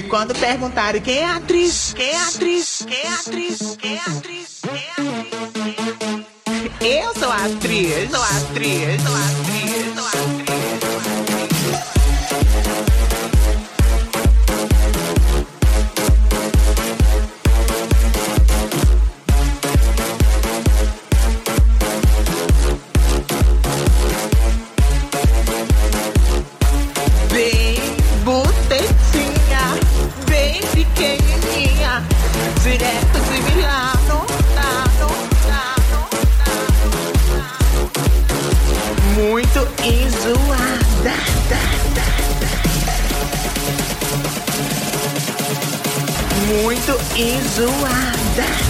E quando perguntaram quem é atriz, quem é atriz, quem é atriz, quem é atriz, quem é, é atriz, eu sou atriz, sou atriz, sou atriz. e zoada.